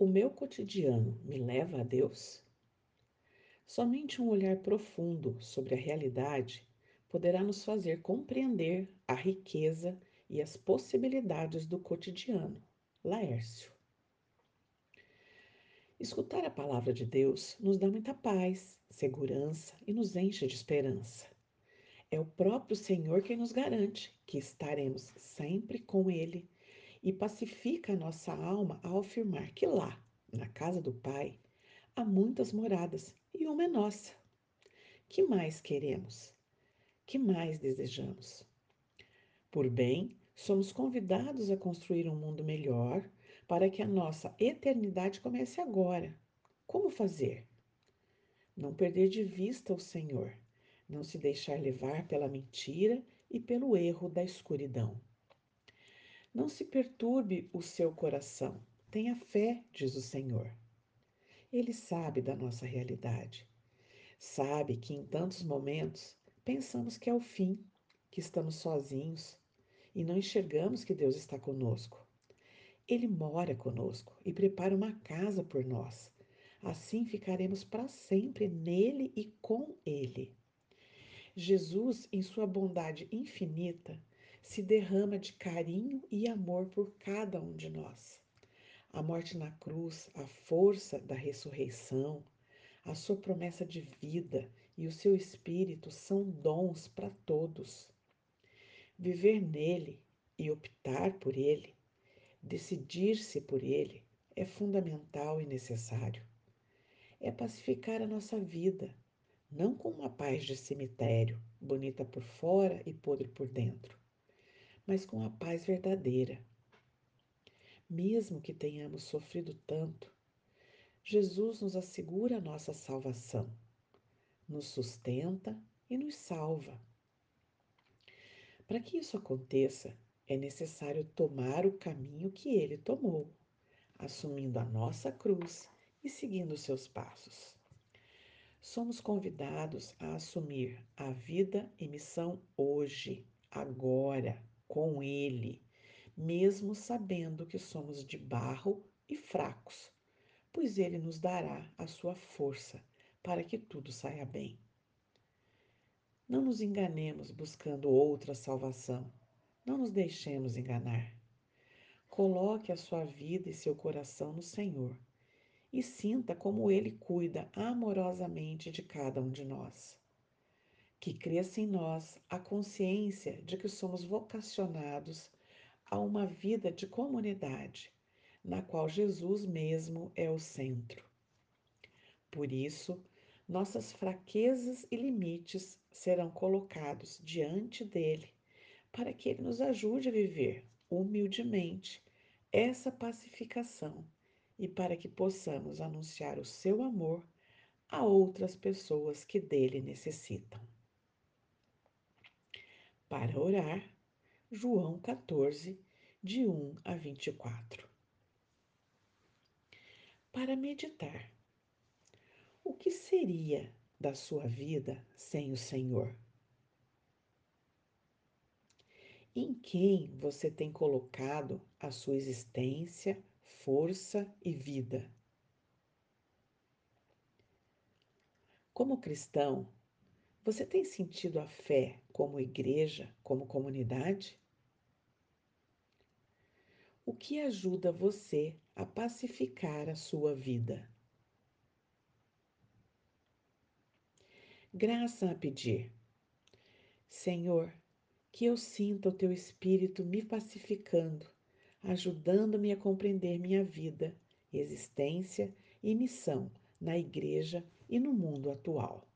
O meu cotidiano me leva a Deus? Somente um olhar profundo sobre a realidade poderá nos fazer compreender a riqueza e as possibilidades do cotidiano. Laércio. Escutar a palavra de Deus nos dá muita paz, segurança e nos enche de esperança. É o próprio Senhor quem nos garante que estaremos sempre com Ele e pacifica a nossa alma ao afirmar que lá, na casa do Pai, há muitas moradas e uma é nossa. Que mais queremos? Que mais desejamos? Por bem, somos convidados a construir um mundo melhor para que a nossa eternidade comece agora. Como fazer? Não perder de vista o Senhor, não se deixar levar pela mentira e pelo erro da escuridão. Não se perturbe o seu coração. Tenha fé, diz o Senhor. Ele sabe da nossa realidade. Sabe que em tantos momentos pensamos que é o fim, que estamos sozinhos e não enxergamos que Deus está conosco. Ele mora conosco e prepara uma casa por nós. Assim ficaremos para sempre nele e com ele. Jesus, em sua bondade infinita, se derrama de carinho e amor por cada um de nós. A morte na cruz, a força da ressurreição, a sua promessa de vida e o seu espírito são dons para todos. Viver nele e optar por ele, decidir-se por ele, é fundamental e necessário. É pacificar a nossa vida, não com uma paz de cemitério, bonita por fora e podre por dentro, mas com a paz verdadeira. Mesmo que tenhamos sofrido tanto, Jesus nos assegura a nossa salvação, nos sustenta e nos salva. Para que isso aconteça, é necessário tomar o caminho que ele tomou, assumindo a nossa cruz e seguindo seus passos. Somos convidados a assumir a vida e missão hoje, agora, com Ele, mesmo sabendo que somos de barro e fracos, pois Ele nos dará a sua força para que tudo saia bem. Não nos enganemos buscando outra salvação. Não nos deixemos enganar. Coloque a sua vida e seu coração no Senhor e sinta como Ele cuida amorosamente de cada um de nós que cresça em nós a consciência de que somos vocacionados a uma vida de comunidade, na qual Jesus mesmo é o centro. Por isso, nossas fraquezas e limites serão colocados diante dele, para que ele nos ajude a viver humildemente essa pacificação e para que possamos anunciar o seu amor a outras pessoas que dele necessitam. Para orar, João 14, de 1 a 24. Para meditar, o que seria da sua vida sem o Senhor? Em quem você tem colocado a sua existência, força e vida? Como cristão, você tem sentido a fé como igreja, como comunidade? O que ajuda você a pacificar a sua vida? Graça a pedir. Senhor, que eu sinta o teu espírito me pacificando, ajudando-me a compreender minha vida, existência e missão na igreja e no mundo atual.